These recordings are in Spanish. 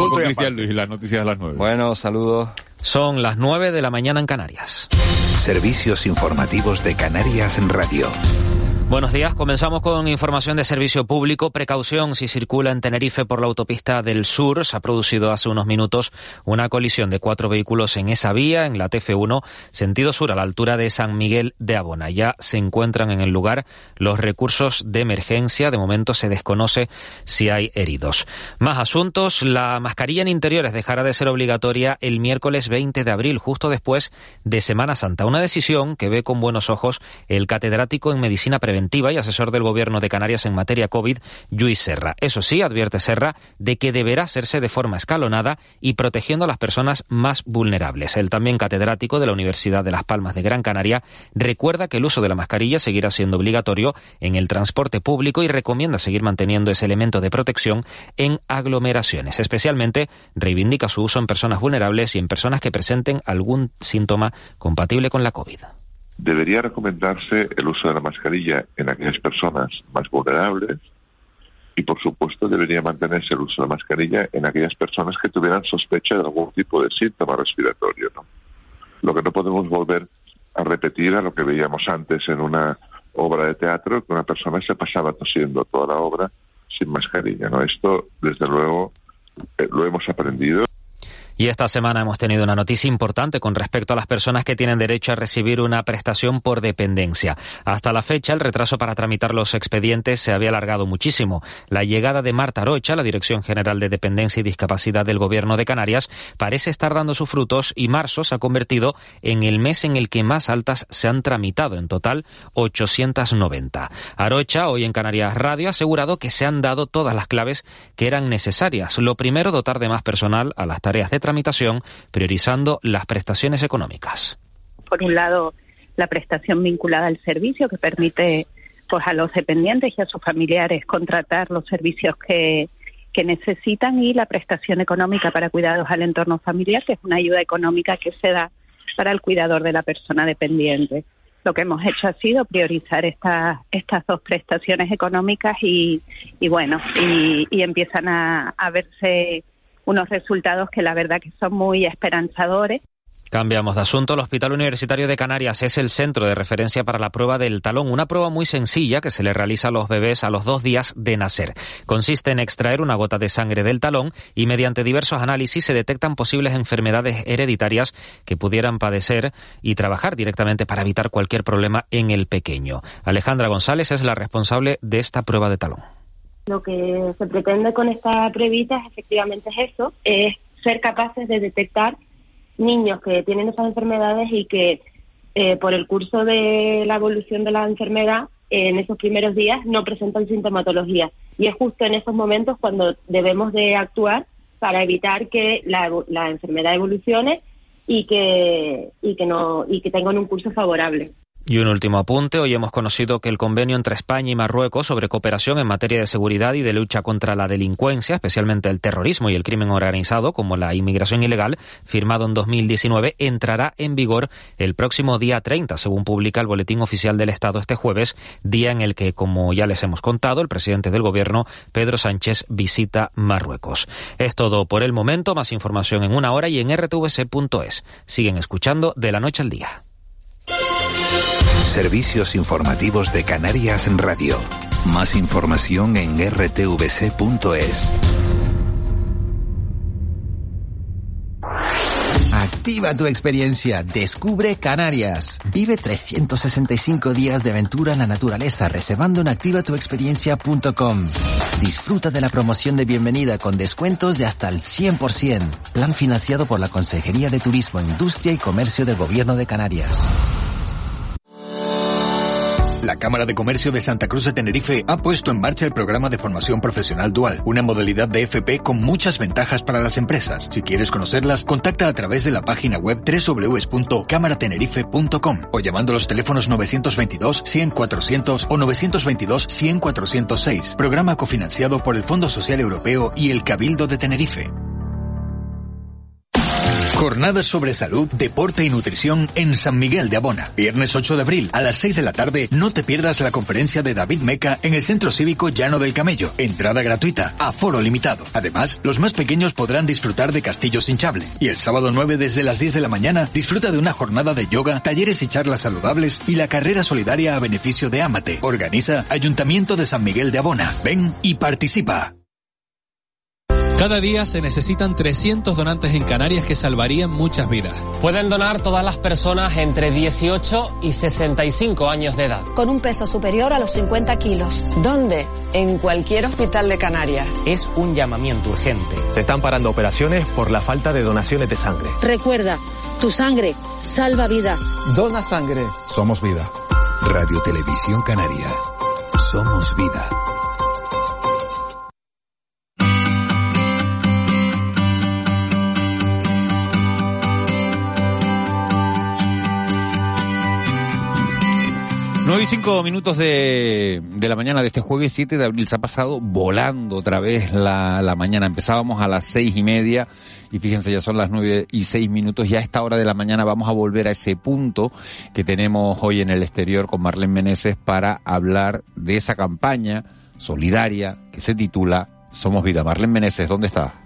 Vamos con Cristian Luis y las noticias a las nueve. Bueno, saludos. Son las nueve de la mañana en Canarias. Servicios informativos de Canarias en Radio. Buenos días. Comenzamos con información de servicio público. Precaución si circula en Tenerife por la autopista del sur. Se ha producido hace unos minutos una colisión de cuatro vehículos en esa vía, en la TF1, sentido sur, a la altura de San Miguel de Abona. Ya se encuentran en el lugar los recursos de emergencia. De momento se desconoce si hay heridos. Más asuntos. La mascarilla en interiores dejará de ser obligatoria el miércoles 20 de abril, justo después de Semana Santa. Una decisión que ve con buenos ojos el catedrático en medicina preventiva y asesor del Gobierno de Canarias en materia COVID, Luis Serra. Eso sí, advierte Serra de que deberá hacerse de forma escalonada y protegiendo a las personas más vulnerables. El también catedrático de la Universidad de Las Palmas de Gran Canaria recuerda que el uso de la mascarilla seguirá siendo obligatorio en el transporte público y recomienda seguir manteniendo ese elemento de protección en aglomeraciones. Especialmente reivindica su uso en personas vulnerables y en personas que presenten algún síntoma compatible con la COVID debería recomendarse el uso de la mascarilla en aquellas personas más vulnerables y, por supuesto, debería mantenerse el uso de la mascarilla en aquellas personas que tuvieran sospecha de algún tipo de síntoma respiratorio. ¿no? Lo que no podemos volver a repetir a lo que veíamos antes en una obra de teatro, que una persona se pasaba tosiendo toda la obra sin mascarilla. ¿no? Esto, desde luego, eh, lo hemos aprendido. Y esta semana hemos tenido una noticia importante con respecto a las personas que tienen derecho a recibir una prestación por dependencia. Hasta la fecha, el retraso para tramitar los expedientes se había alargado muchísimo. La llegada de Marta Rocha, la Dirección General de Dependencia y Discapacidad del Gobierno de Canarias, parece estar dando sus frutos y marzo se ha convertido en el mes en el que más altas se han tramitado, en total 890. Arocha, hoy en Canarias Radio, ha asegurado que se han dado todas las claves que eran necesarias. Lo primero, dotar de más personal a las tareas de tramitación, priorizando las prestaciones económicas. Por un lado, la prestación vinculada al servicio que permite pues a los dependientes y a sus familiares contratar los servicios que, que necesitan y la prestación económica para cuidados al entorno familiar, que es una ayuda económica que se da para el cuidador de la persona dependiente. Lo que hemos hecho ha sido priorizar estas estas dos prestaciones económicas y, y bueno, y, y empiezan a, a verse unos resultados que la verdad que son muy esperanzadores. Cambiamos de asunto. El Hospital Universitario de Canarias es el centro de referencia para la prueba del talón, una prueba muy sencilla que se le realiza a los bebés a los dos días de nacer. Consiste en extraer una gota de sangre del talón y mediante diversos análisis se detectan posibles enfermedades hereditarias que pudieran padecer y trabajar directamente para evitar cualquier problema en el pequeño. Alejandra González es la responsable de esta prueba de talón. Lo que se pretende con esta pruebita efectivamente es eso, es ser capaces de detectar niños que tienen esas enfermedades y que eh, por el curso de la evolución de la enfermedad en esos primeros días no presentan sintomatología. Y es justo en esos momentos cuando debemos de actuar para evitar que la, la enfermedad evolucione y que, y que, no, y que tengan un curso favorable. Y un último apunte. Hoy hemos conocido que el convenio entre España y Marruecos sobre cooperación en materia de seguridad y de lucha contra la delincuencia, especialmente el terrorismo y el crimen organizado, como la inmigración ilegal, firmado en 2019, entrará en vigor el próximo día 30, según publica el Boletín Oficial del Estado este jueves, día en el que, como ya les hemos contado, el presidente del Gobierno, Pedro Sánchez, visita Marruecos. Es todo por el momento. Más información en una hora y en rtvc.es. Siguen escuchando de la noche al día. Servicios informativos de Canarias en Radio. Más información en rtvc.es. Activa tu experiencia, descubre Canarias. Vive 365 días de aventura en la naturaleza reservando en activatuexperiencia.com. Disfruta de la promoción de bienvenida con descuentos de hasta el 100%. Plan financiado por la Consejería de Turismo, Industria y Comercio del Gobierno de Canarias. La Cámara de Comercio de Santa Cruz de Tenerife ha puesto en marcha el programa de formación profesional dual, una modalidad de FP con muchas ventajas para las empresas. Si quieres conocerlas, contacta a través de la página web www.cámaratenerife.com o llamando los teléfonos 922 100 400 o 922 100 406. Programa cofinanciado por el Fondo Social Europeo y el Cabildo de Tenerife. Jornadas sobre salud, deporte y nutrición en San Miguel de Abona. Viernes 8 de abril a las 6 de la tarde, no te pierdas la conferencia de David Meca en el Centro Cívico Llano del Camello. Entrada gratuita, aforo limitado. Además, los más pequeños podrán disfrutar de castillos hinchables. Y el sábado 9 desde las 10 de la mañana, disfruta de una jornada de yoga, talleres y charlas saludables y la carrera solidaria a beneficio de Amate. Organiza Ayuntamiento de San Miguel de Abona. Ven y participa. Cada día se necesitan 300 donantes en Canarias que salvarían muchas vidas. Pueden donar todas las personas entre 18 y 65 años de edad. Con un peso superior a los 50 kilos. ¿Dónde? En cualquier hospital de Canarias. Es un llamamiento urgente. Se están parando operaciones por la falta de donaciones de sangre. Recuerda, tu sangre salva vida. Dona sangre. Somos vida. Radio Televisión Canaria. Somos vida. 9 y 5 minutos de, de, la mañana de este jueves 7 de abril. Se ha pasado volando otra vez la, la mañana. Empezábamos a las seis y media y fíjense, ya son las 9 y 6 minutos. Ya a esta hora de la mañana vamos a volver a ese punto que tenemos hoy en el exterior con Marlene Meneses para hablar de esa campaña solidaria que se titula Somos Vida. Marlene Meneses, ¿dónde está?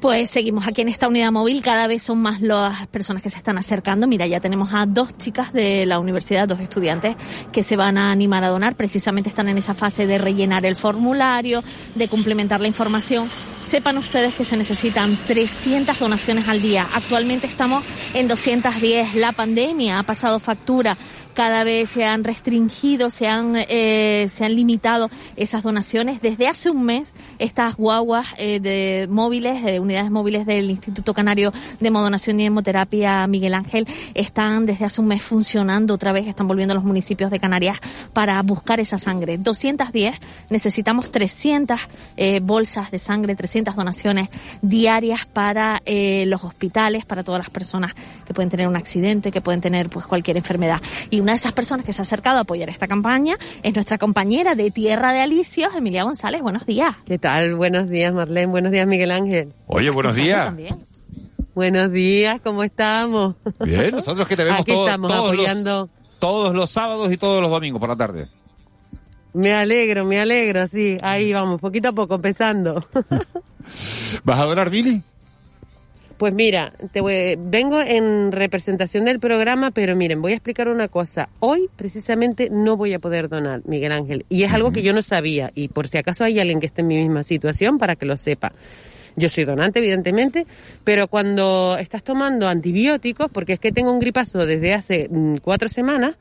Pues seguimos aquí en esta unidad móvil, cada vez son más las personas que se están acercando. Mira, ya tenemos a dos chicas de la universidad, dos estudiantes que se van a animar a donar. Precisamente están en esa fase de rellenar el formulario, de complementar la información. Sepan ustedes que se necesitan 300 donaciones al día. Actualmente estamos en 210. La pandemia ha pasado factura cada vez se han restringido, se han, eh, se han limitado esas donaciones. Desde hace un mes, estas guaguas eh, de móviles, de unidades móviles del Instituto Canario de Modonación y Hemoterapia Miguel Ángel, están desde hace un mes funcionando otra vez, están volviendo a los municipios de Canarias para buscar esa sangre. 210, necesitamos 300 eh, bolsas de sangre, 300 donaciones diarias para eh, los hospitales, para todas las personas que pueden tener un accidente, que pueden tener pues cualquier enfermedad. Y una de esas personas que se ha acercado a apoyar esta campaña es nuestra compañera de Tierra de Alicios, Emilia González. Buenos días. ¿Qué tal? Buenos días, Marlene. Buenos días, Miguel Ángel. Oye, buenos días. Buenos días, ¿cómo estamos? Bien, nosotros que te vemos Aquí estamos todos, apoyando. Los, todos los sábados y todos los domingos por la tarde. Me alegro, me alegro, sí. Ahí vamos, poquito a poco, empezando. ¿Vas a donar, Billy? Pues mira, te voy, vengo en representación del programa, pero miren, voy a explicar una cosa. Hoy precisamente no voy a poder donar, Miguel Ángel, y es algo que yo no sabía, y por si acaso hay alguien que esté en mi misma situación, para que lo sepa. Yo soy donante, evidentemente, pero cuando estás tomando antibióticos, porque es que tengo un gripazo desde hace mm, cuatro semanas,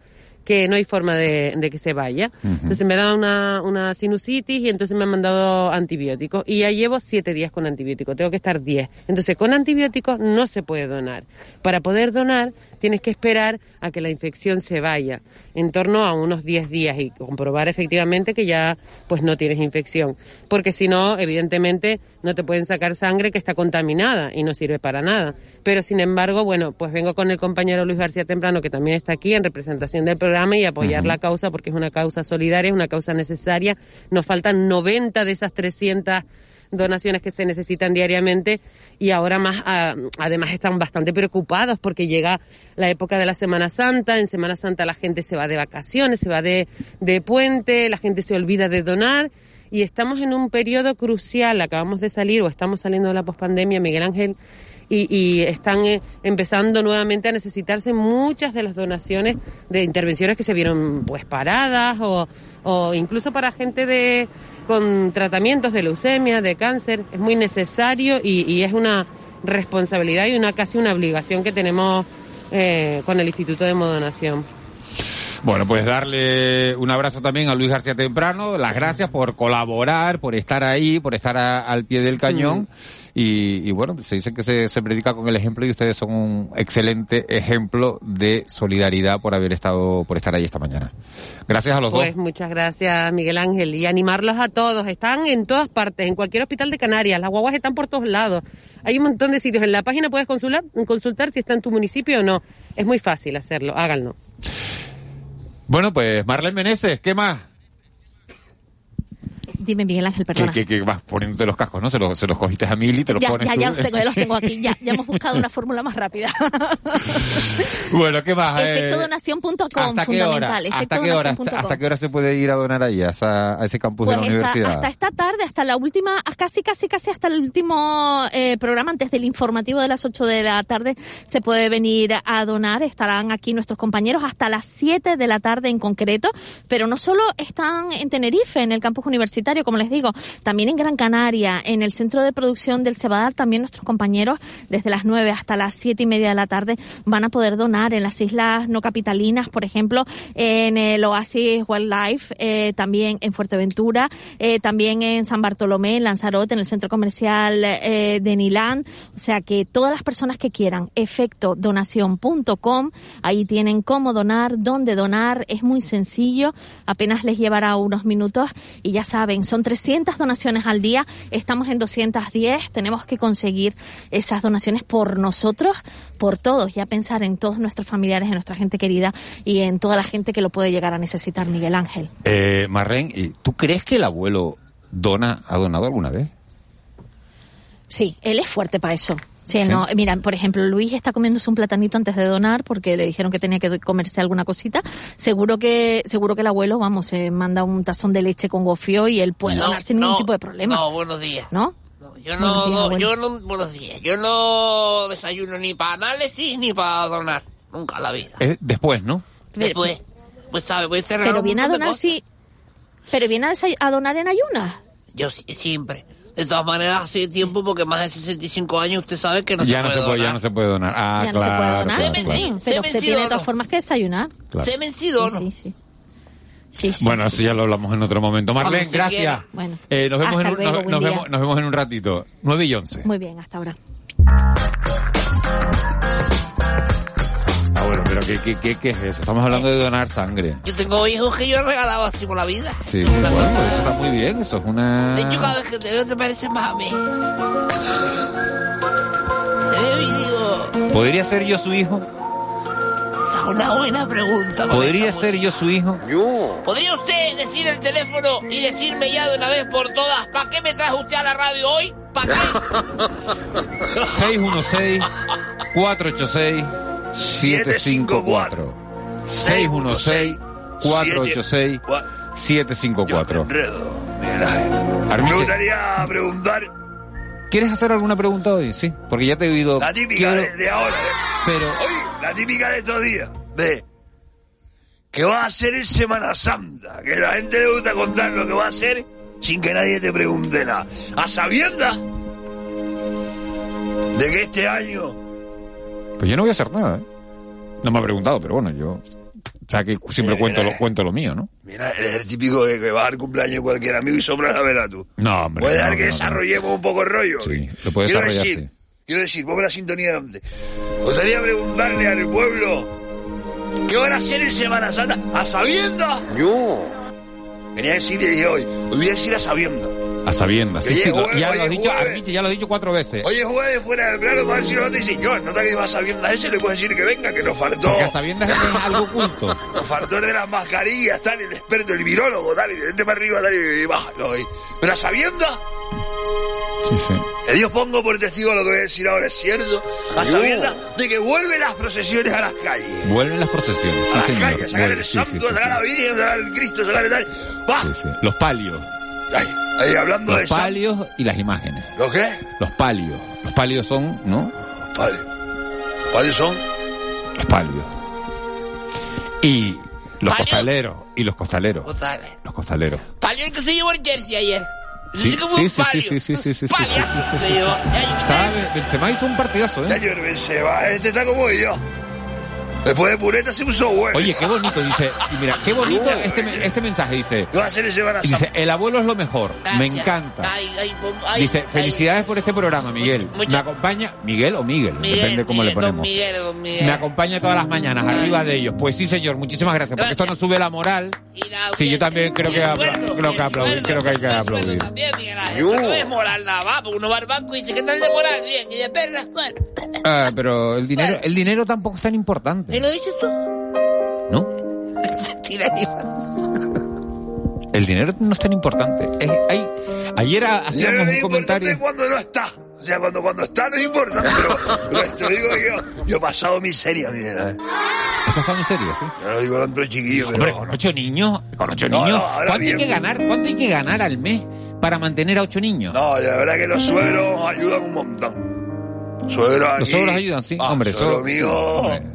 que no hay forma de, de que se vaya. Uh -huh. Entonces me da una, una sinusitis y entonces me han mandado antibióticos. Y ya llevo siete días con antibióticos, tengo que estar diez. Entonces con antibióticos no se puede donar. Para poder donar tienes que esperar a que la infección se vaya, en torno a unos 10 días y comprobar efectivamente que ya pues no tienes infección, porque si no, evidentemente no te pueden sacar sangre que está contaminada y no sirve para nada. Pero sin embargo, bueno, pues vengo con el compañero Luis García Temprano que también está aquí en representación del programa y apoyar uh -huh. la causa porque es una causa solidaria, es una causa necesaria. Nos faltan 90 de esas 300 donaciones que se necesitan diariamente y ahora más a, además están bastante preocupados porque llega la época de la Semana Santa, en Semana Santa la gente se va de vacaciones, se va de, de puente, la gente se olvida de donar y estamos en un periodo crucial, acabamos de salir o estamos saliendo de la pospandemia, Miguel Ángel, y, y, están eh, empezando nuevamente a necesitarse muchas de las donaciones de intervenciones que se vieron pues paradas o, o incluso para gente de con tratamientos de leucemia, de cáncer, es muy necesario y, y es una responsabilidad y una casi una obligación que tenemos eh, con el Instituto de Modonación. Bueno, pues darle un abrazo también a Luis García Temprano, las gracias por colaborar, por estar ahí, por estar a, al pie del cañón. Mm. Y, y, bueno, se dice que se, se, predica con el ejemplo y ustedes son un excelente ejemplo de solidaridad por haber estado, por estar ahí esta mañana. Gracias a los pues dos. Pues muchas gracias, Miguel Ángel. Y animarlos a todos. Están en todas partes, en cualquier hospital de Canarias. Las guaguas están por todos lados. Hay un montón de sitios. En la página puedes consultar, consultar si está en tu municipio o no. Es muy fácil hacerlo. Háganlo. Bueno, pues Marlene Meneses, ¿qué más? Dime, Miguel Ángel, perdona. que, que vas poniéndote los cascos, ¿no? Se los, se los cogiste a Mili, te los ya, pones ya, tú. ya los tengo, ya los tengo aquí. Ya, ya hemos buscado una fórmula más rápida. bueno, ¿qué más? Eh, Efectodonación.com, ¿Hasta qué hora? fundamental. ¿Hasta qué, hora. ¿Hasta qué hora se puede ir a donar ahí, a, esa- a ese campus Pues de la esta- universidad? hasta esta tarde, hasta la última, casi, casi, casi hasta el último eh, programa, antes del informativo de las 8 de la tarde, se puede venir a donar. Estarán aquí nuestros compañeros hasta las 7 de la tarde en concreto, pero no solo están en Tenerife, en el campus universitario, como les digo, también en Gran Canaria, en el centro de producción del Cebadal, también nuestros compañeros desde las 9 hasta las 7 y media de la tarde van a poder donar en las islas no capitalinas, por ejemplo, en el Oasis Wildlife, eh, también en Fuerteventura, eh, también en San Bartolomé, en Lanzarote, en el centro comercial eh, de Nilán. O sea que todas las personas que quieran, efectodonación.com, ahí tienen cómo donar, dónde donar, es muy sencillo, apenas les llevará unos minutos y ya saben, son 300 donaciones al día, estamos en 210, tenemos que conseguir esas donaciones por nosotros, por todos, ya pensar en todos nuestros familiares, en nuestra gente querida y en toda la gente que lo puede llegar a necesitar, Miguel Ángel. Eh, Marren, ¿y ¿tú crees que el abuelo dona, ha donado alguna vez? Sí, él es fuerte para eso. Sí, Sí. no, mira, por ejemplo, Luis está comiéndose un platanito antes de donar porque le dijeron que tenía que comerse alguna cosita. Seguro que, seguro que el abuelo, vamos, se manda un tazón de leche con gofio y él puede No, donar sin ningún tipo de problema. No, buenos días. ¿No? Yo no, días, no, abuelo. yo no, buenos días. Yo no desayuno ni para análisis ni para donar. Nunca en la vida. Eh, después, ¿no? Después, pues sabe, voy a cerrar Pero viene a donar si, pero viene a, a donar en ayunas. Yo si- siempre. De todas maneras, hace tiempo, porque más de 65 años, usted sabe que no ya se no puede se puede, ya donar. no se puede donar. Ah, ya no se claro, puede donar. claro, Se claro. venció. Pero ¿Se usted vencido tiene de todas formas que desayunar. Claro. ¿Se vencido o no? Sí, sí. Sí, sí, Bueno, sí. eso ya lo hablamos en otro momento. Marlene, gracias. Bueno, Eh, nos, vemos un, luego, nos, nos vemos, nos vemos en un ratito. 9 y 11. Muy bien, hasta ahora. ¿Qué, qué, qué, qué es eso? Estamos hablando de donar sangre. Yo tengo hijos que yo he regalado así por la vida. Sí, sí, bueno, cosa- eso está muy bien. Eso es una... De hecho, cada vez que te veo te pareces más a mí. Te veo y digo, ¿Podría ser yo su hijo? esa es una buena pregunta. ¿Podría ser yo su hijo? música. ¿Podría usted decir el teléfono y decirme ya de una vez por todas, ¿para qué me trajo usted a la radio hoy? ¿Para qué? 616-486-754. 616-486-754. Enredo. Mira, me Armiche, gustaría preguntar ¿quieres hacer alguna pregunta hoy? Sí, porque ya te he oído. la típica Quiero- de, de ahora. Pero, la típica de estos días. De que va a hacer en Semana Santa. Que la gente le gusta contar lo que va a hacer sin que nadie te pregunte nada. A sabiendas de que este año pues yo no voy a hacer nada. ¿eh? No me ha preguntado, pero bueno, yo. O sea que siempre cuento lo, cuento lo mío, ¿no? Mira, eres el típico que, que va a dar cumpleaños cualquier amigo y sobra la vela tú. No, hombre. Puede no, dar que no, no. desarrollemos un poco el rollo. Sí, lo puedes quiero desarrollar, decir, quiero decir, ponme la sintonía de antes. Gustaría preguntarle al pueblo qué van a hacer en Semana Santa a sabiendas. Yo. Quería decir y dije hoy, hoy voy a decir a sabiendas. A sabiendas. Sí, Oye, sí, jueves, ya oye, lo has dicho, jueves. Armiche, ya lo has dicho cuatro veces. Oye, jueves fuera de plano para nos dice, señor, nota que va a sabiendas ese, le puedo decir que venga, que nos faltó. Porque a sabiendas es algo oculto. Nos faltó el de las mascarillas, tal, el experto, el virólogo, tal, y de gente para arriba, tal, y bájalo. y- Pero a sabiendas Sí, sí. Que Dios pongo por testigo lo que voy a decir ahora, es cierto, a sabiendas de que vuelven las procesiones a las calles. Vuelven las procesiones. A Sí, las señor. calles, sacar Vuelve, el sí, santo, sí, sí, sacar la. Virgen, sacar el Cristo, sacar el tal. ¡Va! Sí, sí. Los palios. Ahí hablando de Los palios y las imágenes. ¿Los qué? Los palios. Los palios son, ¿no? Vale. ¿Cuáles son? Los palios. Y los ¿Palios? costaleros. Y los costaleros. Costales. Los costaleros. Palio que se llevó el jersey ayer. Sí, sí, sí, sí, palio. sí, sí, sí, sí, sí, Benzema hizo un partidazo, ¿eh? Señor Benzema, este está como yo. Después de Pureta se puso bueno. Oye, qué bonito, dice. Mira, qué bonito este, este mensaje, dice. ¿Qué va a hacer en Semana Dice, el abuelo es lo mejor. Me encanta. Ay, ay, pom- ay, Dice, ay. felicidades por este programa, Miguel. Me acompaña, Miguel o Miguel, Miguel, depende cómo Miguel, le ponemos. Don Miguel, don Miguel. Me acompaña todas las mañanas, arriba de ellos. Pues sí, señor, muchísimas gracias, porque esto nos sube la moral. Y la Sí, yo también creo que, y el apla- sueldo, creo que aplaudir, creo que hay que aplaudir. También, Miguel no es moral nada más, porque uno va al banco y dice, ¿qué tal de moral? Bien, y de perlas, bueno. Ah, pero el dinero, el dinero tampoco es tan ¿Me lo dices tú? ¿no? Tira ni- El dinero no es tan importante. Es- hay- ayer hacíamos es un importante comentario. cuando no está. O sea, cuando, cuando está no es importante, pero, pero te digo yo, yo he pasado miseria, mira. ¿eh? ¿Has pasado en serio, sí? Yo lo digo con otro chiquillo, pero... Hombre, con ocho niños, con ocho No, niños, no, ¿cuánto hay que ganar? ¿Cuánto hay que ganar al mes para mantener a ocho niños? No, la verdad que los suegros ayudan un montón. Suegros aquí... Los suegros ayudan, sí, Ah, hombre, Suegro mío... hombre.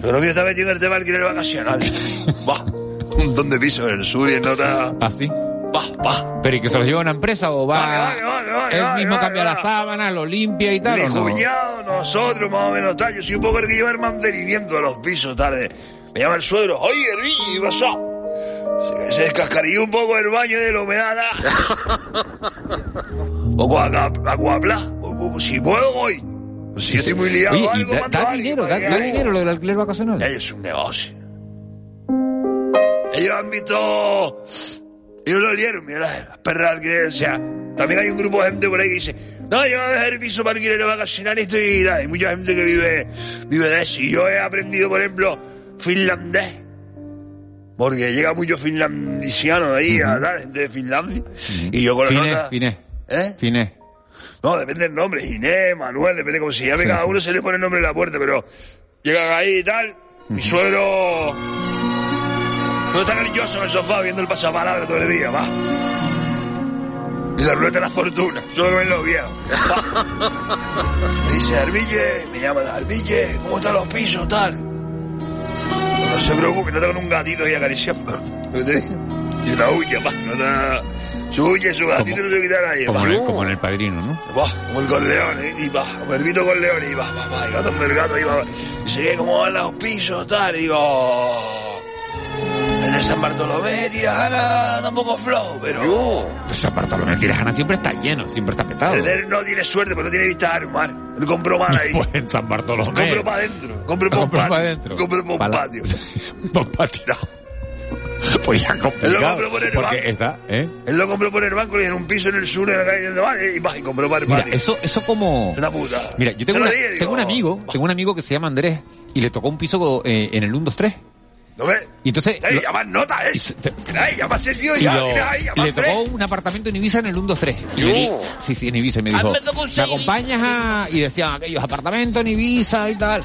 Suegro mío está metido en el tema alquiler vacacional. Va, un montón de pisos en el sur y en nota... ¿Ah, sí? Pa, pa. ¿Pero y que se los lleva a una empresa o va? Vale, vale, vale, él vale, mismo cambia vale. la sábana, lo limpia y tal, Mi ¿o no? cuñado, nosotros, más o menos tal. Yo soy un poco el que lleva el mantenimiento de los pisos, tarde. Me llama el suegro, oye, Ricky, ¿qué pasó? Se, se descascarilló un poco el baño de la humedad. Un poco acá, acuapla. Si puedo, voy. Si yo estoy muy liado, Oye, y algo, da, mando da a alguien dinero, da, da dinero lo del alquiler vacacional. Es un negocio. Ellos han visto. Ellos lo olieron, mira, las perras de alquiler. O sea, también hay un grupo de gente por ahí que dice: No, yo voy a dejar el piso para alquiler vacacional y estoy. y tal". Hay mucha gente que vive, vive de eso. Y yo he aprendido, por ejemplo, finlandés. Porque llega mucho finlandiciano de ahí, a tal, gente de Finlandia. Y yo con la Finés, nota. finés. ¿Eh? Finés. No, depende del nombre. Inés, Manuel, depende cómo se llame. Sí, cada uno se le pone el nombre en la puerta, pero llegan ahí y tal. Mi suegro. No está cariñoso en el sofá viendo el pasapalabra todo el día, va. Y la ruleta de la fortuna, solo que ven los viejos. Me dice, Armille, me llama, Armille, ¿cómo están los pisos, tal? No, se preocupe, no tengo un gatito ahí acariciando. Y una uña, va, no está... Su uña y su gatito no se quita nadie, Como en, el, como en el padrino, ¿no? Como el Corleone, ¿eh? y va, como el Vito Corleone, y va, va, va, y gato y va. Y se ve cómo van los pisos, tal, y digo... El de San Bartolomé, Tirajana, tampoco flow, pero... Pues San Bartolomé Tirajana siempre está lleno, siempre está petado. El de él no tiene suerte, pero no tiene vista al mar. Él compró mal ahí. Pues en San Bartolomé. Compró para adentro, compró para pa' adentro. Compró para un patio. Pa' un patio. Pues ya Él lo complicado. compró por el Porque banco. está, ¿eh? Él lo compró por el banco, le dieron un piso en el sur de la calle del Valle, y va, y compró para el Mira, eso, eso como... Una puta. Mira, yo tengo, lo una- dije, digo, tengo un amigo, tengo un amigo que se llama Andrés y le tocó un piso eh, en el 1, 2, 3. ¿No ves? Y entonces... Lo- llamas nota, ¿eh? Ahí, llamas el tío y ya, lo- mira ahí, y llamas le tocó tres. un apartamento en Ibiza en el 1, 2, 3. Y Yo. me di- sí, sí, en Ibiza. Y me dijo, me tocó un ¿me seis acompañas a...? Y decían aquellos apartamentos en Ibiza y tal.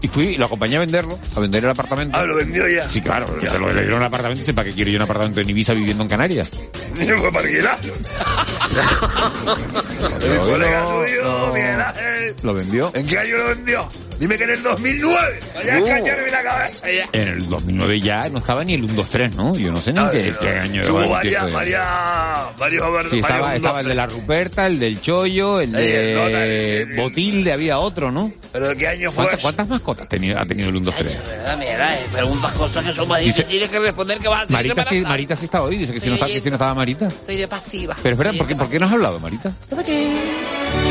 Y fui, lo acompañé a venderlo, a vender el apartamento. Ah, lo vendió ya. Sí, claro, se lo le dieron el apartamento y dice, ¿para qué quiero yo un apartamento en Ibiza viviendo en Canarias? Fue para. El colega. Miguel Ángel. Lo vendió ¿En qué año lo vendió? Dime que en el 2009. Vaya a Uh. cañarme la cabeza ya. en el 2009 ya, no estaba ni el 1, 2, 3, ¿no? Yo no sé ni en qué, qué año Hubo qué varias, varias, varios varios Sí, estaba, varios estaba el de la Ruperta, el del Chollo, el de Botilde, había otro, ¿no? ¿Pero de qué año fue? ¿Cuántas, cuántas mascotas ha tenido, ha tenido el 1, 2, 3? Verdad, mira, eh, preguntas cosas que son más difíciles que responder que vas a Marita sí. Marita sí estaba hoy, dice que si no, está- que si no estaba Marita. Estoy de pasiva. Pero espera, ¿por qué, ¿por qué no has hablado, Marita? Porque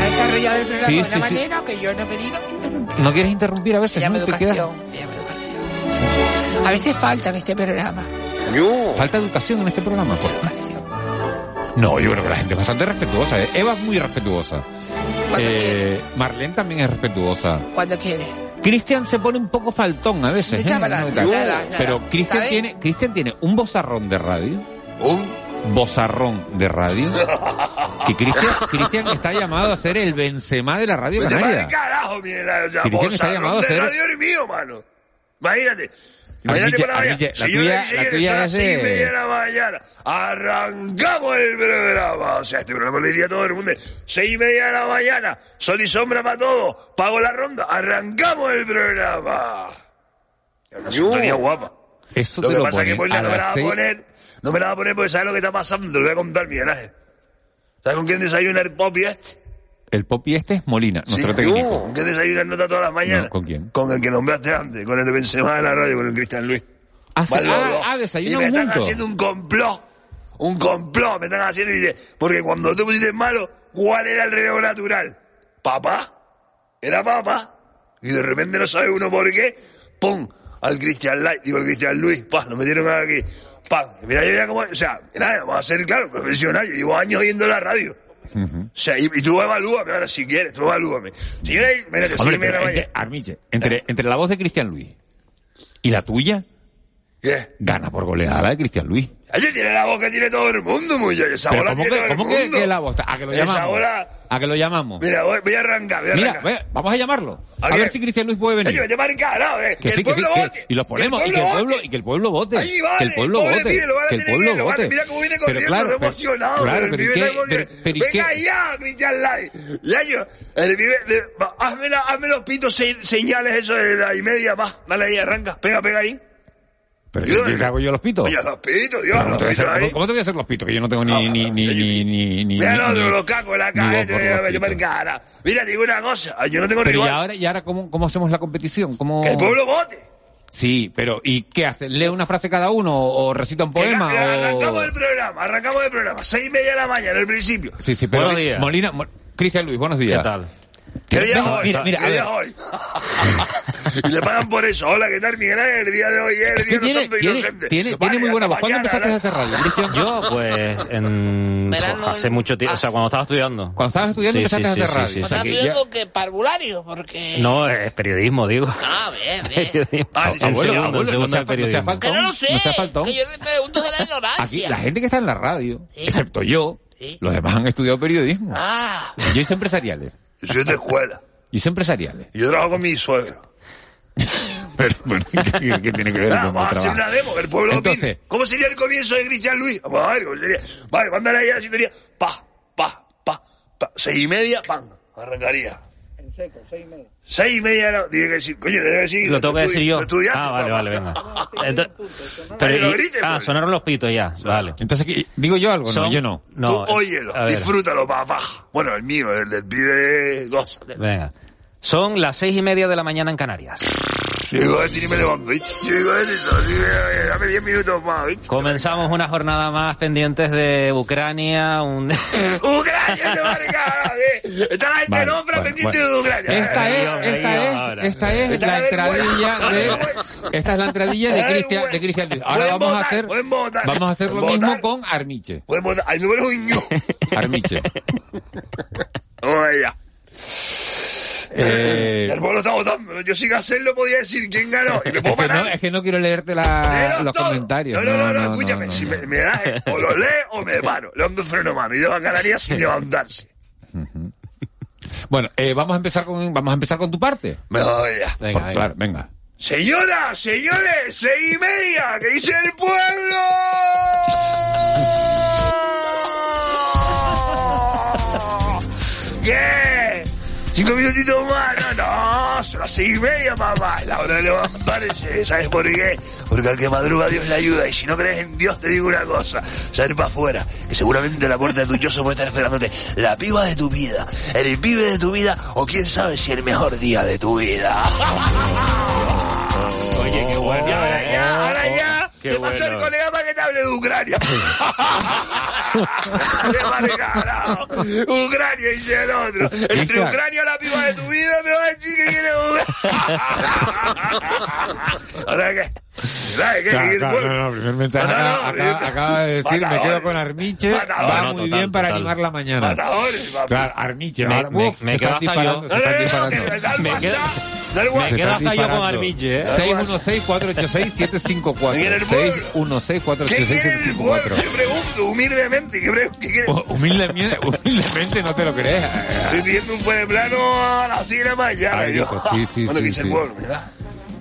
ha desarrollado el programa Sí, de una sí. manera que yo no he venido interrumpir. ¿No quieres interrumpir a veces? Se llama ¿no? Educación. Se llama educación. A veces falta en este programa. Falta educación en este programa. por- No, yo creo que la gente es bastante respetuosa. ¿eh? Eva es muy respetuosa. Eh, Marlene también es respetuosa. Cuando quiere. Cristian se pone un poco faltón a veces. ¿eh? tal. nada, nada. Pero Cristian tiene, Cristian tiene un bozarrón de radio. ¿Un? Bozarrón de radio. Que Cristian, Cristian está llamado a ser el Benzema de la radio Vete para canaria. carajo, sea, Cristian está bozarrón llamado a de ser- radio eres mío, mano. Imagínate. Imagínate la mañana. Armiche, la Señoras tuya- y la tuya de- media de la mañana. Arrancamos el programa. O sea, este programa lo diría todo el mundo. Seis y media de la mañana. Sol y sombra para todos. Pago la ronda. Arrancamos el programa. Es una sintonía guapa. Eso Lo te que lo pasa es que pues, a no me la va a poner. No me la va a poner porque sabes lo que está pasando. Te voy a contar, Miguel Ángel. ¿Sabes con quién desayuna el pop y este? El Popi este es Molina, nuestro Sí. técnico. ¿Con quién desayuna el nota todas las mañanas? No, ¿Con quién? Con el que nombraste antes, con el Benzema de la radio, con el Cristian Luis. Ah, Ah, ah, Y me están haciendo un complot. Un complot me están haciendo y dice, porque cuando tú pusiste malo, ¿cuál era el relevo natural? ¿Papá? ¿Era papá? Y de repente no sabe uno por qué, ¡pum! Al Cristian Light, digo, el Cristian Luis, pa, nos metieron aquí, pa. Mira, yo ya como, o sea, nada, vamos a ser, claro, profesional, yo llevo años oyendo la radio. O sea, y, y tú evalúame ahora si quieres, tú evalúame. Si yo, mira, Hombre, sí, mira, entre, Armiche, entre, entre la voz de Cristian Luis y la tuya, ¿Qué? Gana por goleada la de Cristian Luis. Ayer tiene la voz que tiene todo el mundo, muchacho. Esa bola ¿cómo tiene que, todo el cómo mundo. que la voz? ¿A que lo Esa bola- ¿A que lo llamamos? Mira, voy, voy a arrancar, voy a Mira, arrancar. vamos a llamarlo. A, ver si Cristian Luis puede venir. Oye, vete eh. Que Que sí, el que pueblo que- vote. y los ponemos, y que el pueblo, y que el pueblo vote. Ay, vale, que el pueblo pobre vote. pibe, lo van a que el tener pueblo vote. Mira cómo viene Pero corriendo, claro, pero- emocionado. Claro, pero. Pero- pero ¿y Venga ya, Cristian Lai. Ya yo, el va, hazme, la- hazme los pitos se- señales eso de la y media, va, dale ahí, arranca, pega, pega ahí. Pero Yo- ¿qué hago yo los pitos? Oye, los pitos, Dios, ¿Cómo los te, voy a pitos hacer, ahí. cómo- cómo te voy a hacer los pitos? Que yo no tengo ni... ni, ni, ni, ni, ni Mira el ni- los cacos en la ni voz calle, por te los voy a llamar pitos. cara. Mira, digo una cosa, yo no tengo Pero y ahora, y ahora ¿cómo, ¿cómo hacemos la competición? ¿Cómo... Que el pueblo vote. Sí, pero ¿y qué hace? ¿Lee una frase cada uno o recita un poema? O... Arrancamos el programa, arrancamos el programa. Seis y media de la mañana, al principio. Sí, sí, pero... Buenos días. Molina, Mo- Cristian Luis, buenos días. ¿Qué tal? ¿Qué día Venga, hoy? mira, mira, ¿Qué día hoy? y le pagan por eso. Hola, ¿qué tal, Miguel Ángel? El día de hoy es el Es día tiene, santos tiene, inocentes. tiene, Vale, tiene muy buena voz. ¿Cuándo empezaste a hacer radio, Cristian? Yo, pues, en, Verano- hace mucho tiempo, o sea, cuando estaba estudiando. Cuando estabas estudiando Sí, empezaste sí, a hacer sí, radio. Estás que viendo que parvulario, porque... No, es periodismo, digo. Ah, bien, bien. Periodismo. Ah, en Abuelo, segundo, abuelo, en segundo no el no periodismo. faltón, Que no lo sé. no. Que yo le pregunto de la ignorancia. Aquí, la gente que está en la radio, excepto yo, los demás han estudiado periodismo. Ah, Yo hice empresariales. Yo soy de escuela. Yo hice empresariales. Y yo trabajo con mi suegro. Pero, bueno, ¿qué, qué tiene que ver con vamos a hacer una demo, el pueblo. Entonces, ¿Cómo sería el comienzo de Cristian Luis? Vamos a ver cómo sería. Vale, mándale ahí a la sintonía. Pa, pa, pa, pa. Seis y media, pam. Arrancaría. Seis y media. Seis y media no. Tiene que decir, coño, debe decir. Lo tengo que decir yo. Ah, vale, vale, venga. Entonces, pero, y- ah, sonaron los pitos ya, vale. entonces ¿qué- digo yo algo, no, yo no. No, Tú óyelo, disfrútalo, papá. Bueno, el mío, el del pibe. Goza. Venga. Son las seis y media de la mañana en Canarias. Comenzamos una jornada más pendientes de Ucrania, un... Ucrania se va a regalar, ¿eh? Está la gente pendiente de Ucrania. Esta es, esta es, esta es la entradilla de, esta es la entradilla de Cristian, de Cristian Luis. Ahora vamos a hacer, vamos a hacer lo mismo con Armiche. Armiche. Vamos allá. Eh, El pueblo está votando. Yo sin hacerlo podía decir quién ganó. Y me es, puedo que no, parar. es que no quiero leerte la, los comentarios. No, no, no, no, no, escúchame. no, si no. Me, me das, eh, o lo lee o me paro. Le ando freno mano y dejo a Canarias sin levantarse. Bueno, eh, vamos a empezar con, vamos a empezar con tu parte. Me voy ya. Venga. Claro, venga. Señoras, señores, seis y media, ¿qué dice el pueblo? ¿Qué? Cinco minutitos más, no, no, son las seis y media, mamá, es la hora de levantarse, ¿sabes por qué? Porque al que madruga Dios le ayuda, y si no crees en Dios te digo una cosa, sal para afuera, que seguramente en la puerta de tu chozo puede estar esperándote la piba de tu vida, el pibe de tu vida, o quién sabe si el mejor día de tu vida. Oye, qué bueno. Y ahora ya, ahora ya, Qué te paso el bueno. colega para que te hable de Ucrania. Carajo. Ucrania dice el otro. Entre. Ucrania la piba de tu vida me va a decir que quiere Ucrania. ¿Ahora qué? ¿Sabes no, primer mensaje no, acaba, de decir, me quedo con Armiche, va muy bien para animar la mañana. Claro, Armiche, Me- quedo están hasta yo. da el Me quedo- hasta yo con. Armiche, ¿eh? 616-486-754. ¿Quién es el pueblo? 616-486-754. ¿Qué quiere el pueblo? Yo pregunto, humildemente, ¿qué, quiere? Humildemente, humildemente no te lo crees. Estoy pidiendo un pueblo a las 6 de la mañana. Sí, sí, bueno, sí,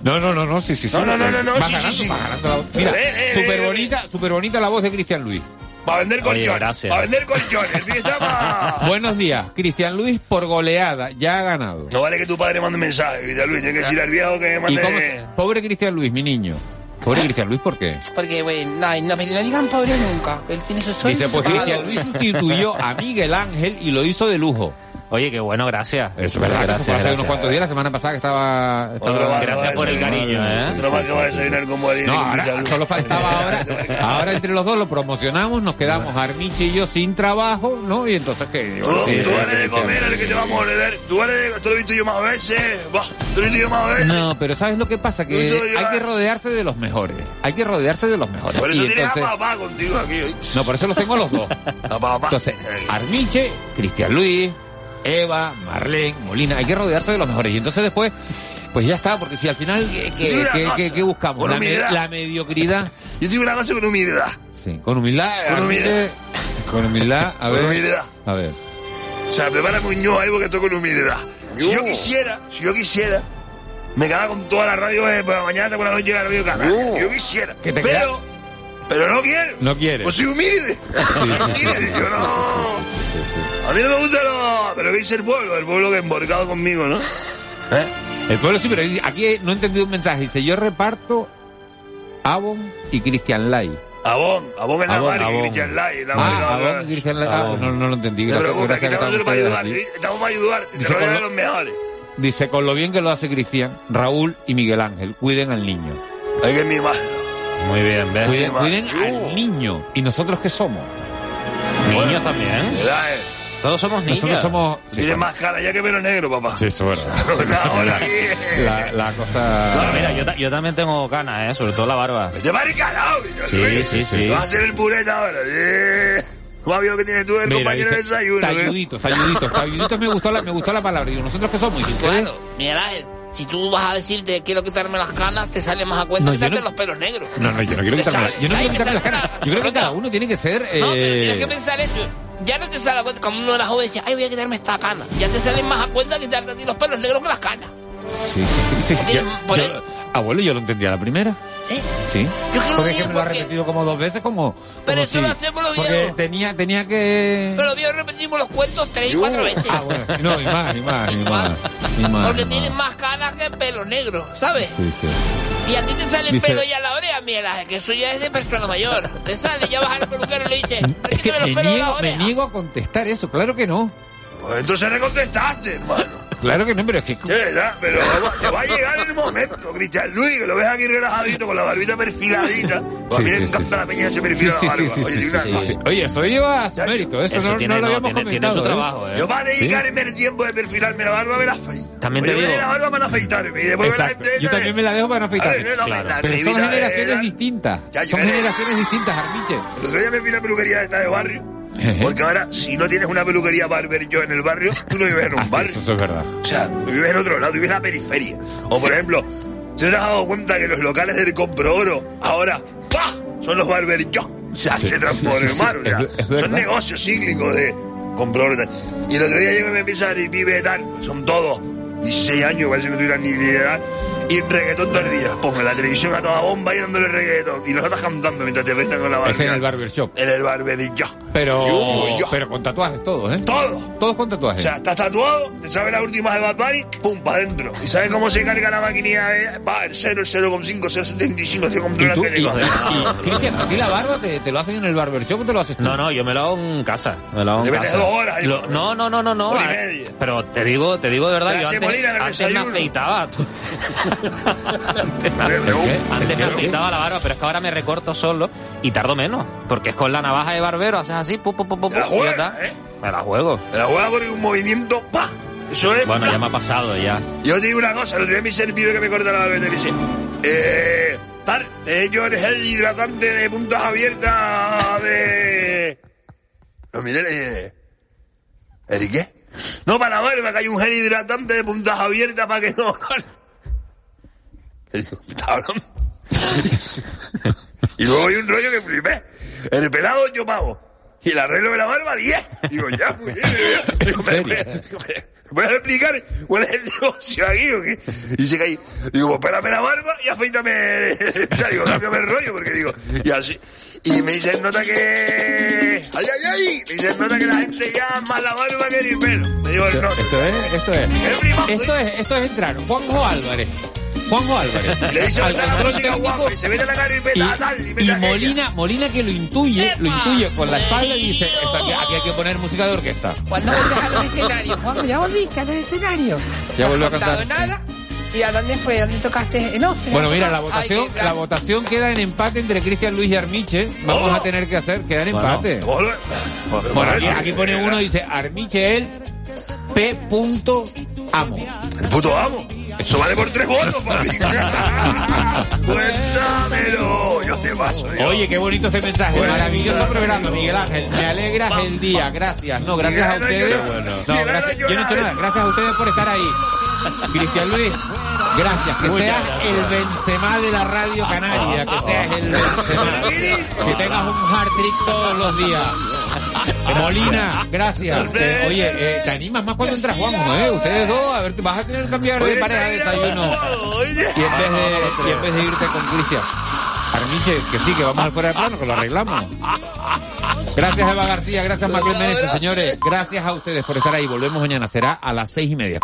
No, no, no, no, sí, sí, sí. No, no, no, no, no, Va sí, ganando, sí, sí. va ganando la voz. Mira, Eh, eh, súper eh, bonita, súper bonita la voz de Cristian Luis. Para vender Oye, colchones. gracias. Para vender colchones. Pa- Buenos días, Cristian Luis por goleada, ya ha ganado. No vale que tu padre mande mensaje, Cristian Luis. Tiene que decir al viejo que ¿Y mande... cómo se- Pobre Cristian Luis, mi niño. Pobre Cristian Luis, ¿por qué? porque, güey, no, no, me- no digan pobre nunca. Él tiene sus sueños. Dice, pues Cristian. Luis sustituyó a Miguel Ángel y lo hizo de lujo. Oye, qué bueno, gracias. Eso es verdad, Gracias, hace gracias. unos cuantos días, la semana pasada que estaba... estaba- Otro Gracias a por el cariño, ¿eh? Otro más que va a desayunar como harina No, ahora solo faltaba ahora. Ahora entre los dos lo promocionamos, nos quedamos Armiche y yo sin trabajo, ¿no? Y entonces que... Tú, Sí, tú sí, eres sí, de sí. comer al que te vamos a beber. Tú eres de... Tú lo he visto yo más veces. Va, tú lo he visto yo más veces. No, pero ¿sabes lo que pasa? Que hay que rodearse de los mejores. Hay que rodearse de los mejores. Por eso Y tienes entonces- a papá contigo aquí. hoy. No, por eso los tengo los dos. A papá. Entonces, Armiche, Cristian Luis, Eva, Marlene, Molina, hay que rodearse de los mejores. Y entonces después Pues ya está, porque si al final, ¿qué, qué- Yo una qué- cosa, qué- qué buscamos? con La, me- humildad. la mediocridad. Yo digo una cosa con humildad. Sí, con humildad. Con humildad. Con humildad, a Con ver. humildad. A ver. O sea, prepárame un ño ahí porque estoy con humildad. Si yo quisiera, si yo quisiera, me quedaba con toda la radio de por la mañana, por la noche, la radio Canaria. Si yo quisiera. Que te pero, pero no quiero. No quieres. Pues soy humilde. sí, sí, Humilde, sí, yo no. A mí no me gusta lo... Pero ¿qué dice el pueblo? El pueblo que emborcado conmigo, ¿no? ¿Eh? El pueblo sí, pero aquí no he entendido un mensaje. Dice, yo reparto Avon y Christian Lai. Abón, Abón es la Avon, marca y Avon. Cristian Lai. La Ah, marca, Avon y Christian Lai. Ah, Avon. no, no lo entendí. No te Gracias, preocupes, aquí gracias que estamos estamos para ayudar. Estamos para ayudar. Dice, de los mejores. Dice, con lo bien que lo hace Cristian, Raúl y Miguel Ángel, cuiden al niño. Hay que mimar. Muy bien, ¿ves? Cuiden, al niño. ¿Y nosotros qué somos? Niños también. ¿Verdad, eh? Todos somos niños. Nosotros somos... Sí, bueno. más cara ya que pelo negro, papá. Sí, eso es verdad. Ahora aquí. La, la cosa... Mira, yo, ta- yo también tengo canas, ¿eh? Sobre todo la barba. Te va a encarado. Sí, sí, sí. Vas a hacer el pureta ahora. Sí. Más bien que tienes tú el Mira, compañero de desayuno. ¿eh? talluditos, talluditos, talluditos me gustó la, me gustó la palabra. Digo, nosotros que somos, Claro, Miguel Ángel, si tú vas a decirte quiero quitarme las canas, te sale más a cuenta No, quitarte no- los pelos negros. No, no, yo no quiero quitarme, sale, yo no quiero me quitarme las canas. Yo creo que cada uno tiene que ser. No, pero eh, tienes que pensar eso. Ya no te sale a cuenta, cuando uno era joven decía, ay, voy a quitarme esta cana. Ya te salen más a cuenta quitarte a ti los pelos negros que las canas. Sí, sí, sí. sí, yo- abuelo, yo lo entendí a la primera. ¿Eh? Sí. Yo que lo porque es que me lo ha porque- repetido como dos veces, como. Pero como eso si- lo hacemos los Porque viejos. tenía, tenía que. Pero bien repetimos los cuentos tres y cuatro veces. Ah, bueno. No, y más, y más, y más. Y más. Porque y más. más canas que pelo negro, ¿sabes? Sí, sí. Y a ti te sale el pelo ya a la oreja, Ángel, que eso ya es de persona mayor. Te sale, ya vas al peluquero y le dices, Es que me de niego, la me niego a contestar eso, claro que no. Pues entonces no contestaste, hermano. Claro que no, pero es que. Verdad, pero te va a llegar el momento, Cristian Luis, que lo ves aquí relajadito con la barbita perfiladita. Pues a Sí, mí me sí, encanta sí. la peña se Sí, perfila sí, la sí, barba. sí, Oye. Oye, eso lleva su mérito, eso, Eso no, tiene- no lo habíamos tiene- tiene comentado. su ¿eh? trabajo, ¿eh? Yo para dedicarme el tiempo de perfilarme la barba me la afeito. También te me digo- la barba para afeitarme. Y después me la Exacto. Yo también me la dejo para no afeitarme. La Pero son generaciones distintas. Ya, Son generaciones distintas, Armiche. Otro día me fui a una peluquería de esta de barrio. Porque ahora, si no tienes una peluquería barber yo en el barrio, tú no vives en un Ah, barrio. eso es verdad. O sea, vives en otro lado, vives en la periferia. O por ejemplo, ¿te has dado cuenta que los locales del compro oro ahora ¡pah! son los barber yo? O sea, Sí, se sí, sí, hermano. O sea, es- es verdad. son negocios cíclicos de compro oro. y. Y el otro día llego y a decir, vive tal, son todos 16 años, parece que no tuvieran ni idea de edad. Y reggaetón todo el día. Pongo la televisión a toda bomba y dándole reggaetón. Y nosotros cantando mientras te prestan con la barba. Es en el barber shop. En el barber yo. Pero, Yo, yo. pero con tatuajes todos, ¿eh? Todo. Todos con O tatuajes. sea, estás tatuado, te sabes las últimas de Bad Bunny, pum, para adentro. ¿Y sabes cómo se carga la maquinilla? De, va, el 0, el 0,5, 0,75, se compró ¿Y la tú? tele. Y, con- y, y, Cristian, ¿a ti la barba te, te lo hacen en el barber shop o te lo haces tú? No, no, yo me lo hago en casa. Me lo hago en Te metes casa. dos horas. Lo- no, no, no, no, no. Hora y media. Pero te digo, te digo de verdad, Te yo antes, antes me afeitaba. antes me, me ¿El qué? afeitaba la barba, pero es que ahora me recorto solo y tardo menos. Porque es con la navaja de barbero, haces así, pu, pu, pu, pu, y ya está. ¿eh? Me la juego. Te la juega por un movimiento, pa. Eso es. Bueno, ya me ha pasado, ya. Yo te digo una cosa, lo tenía mi ser pibe que me corta la barba y te dice, eh, tal, te he hecho el gel hidratante de puntas abiertas de... Y le dije, ¿Eri qué? No, para la barba, que hay un gel hidratante de puntas abiertas para que no... Y digo, cabrón. y luego hay un rollo que flipé. El pelado yo pago. Y el arreglo de la barba 10. Digo, ya, pues, digo, me, me- me- ¿me ¿Puedes explicar cuál es el negocio aquí o qué? Y dice que ahí, digo, pues pélame la barba y afeítame, ya digo, cámbiame el rollo, porque digo, y así. Y me dicen, nota que, ay, ay, ay, me dicen, nota que la gente ya más la barba que el pelo. Me digo, no, esto es, esto es. Esto es, esto es entrar. Juanjo Álvarez. Juanjo Álvarez. Le dice, Al "Está la control música técnico guapa", y se mete la cara y y. Molina, Molina que lo intuye, lo intuye con la espalda y dice, aquí, aquí hay que poner música de orquesta. ¿Cuándo volvés a los escenarios? Juanjo, ya volviste a los escenarios. Ya ¿No volvió a cantar. nada? ¿Y a dónde fue? ¿Dónde tocaste? En Ostra. Bueno, mira, la votación, la votación queda en empate entre Cristian Luis y Armiche. Vamos a tener que hacer, queda en Bueno. empate. Bueno, aquí, aquí pone uno, dice Armiche él, P. Amo. El puto amo. Eso vale por tres votos, papi. Cuéntamelo. Yo te paso. yo. Oye, qué bonito este mensaje. Maravilloso programa, Miguel Ángel. Me alegras el día. Gracias. No, gracias a ustedes. No, gracias, yo no he hecho nada. Gracias a ustedes por estar ahí. Cristian Luis, Gracias, que seas el Benzema de la radio canaria, que seas el Benzema. Que tengas un hard trick todos los días. Molina, gracias. Oye, eh, te animas más cuando entras Juanjo, ¿eh? Ustedes dos, a ver, vas a tener que cambiar de pareja de desayuno. Y en vez de, y en vez de irte con Cristian. Armiche, que sí, que vamos al fuera de plano, que lo arreglamos. Gracias Eva García, gracias Manuel Menezes, señores. Gracias a ustedes por estar ahí. Volvemos mañana, será a las seis y media.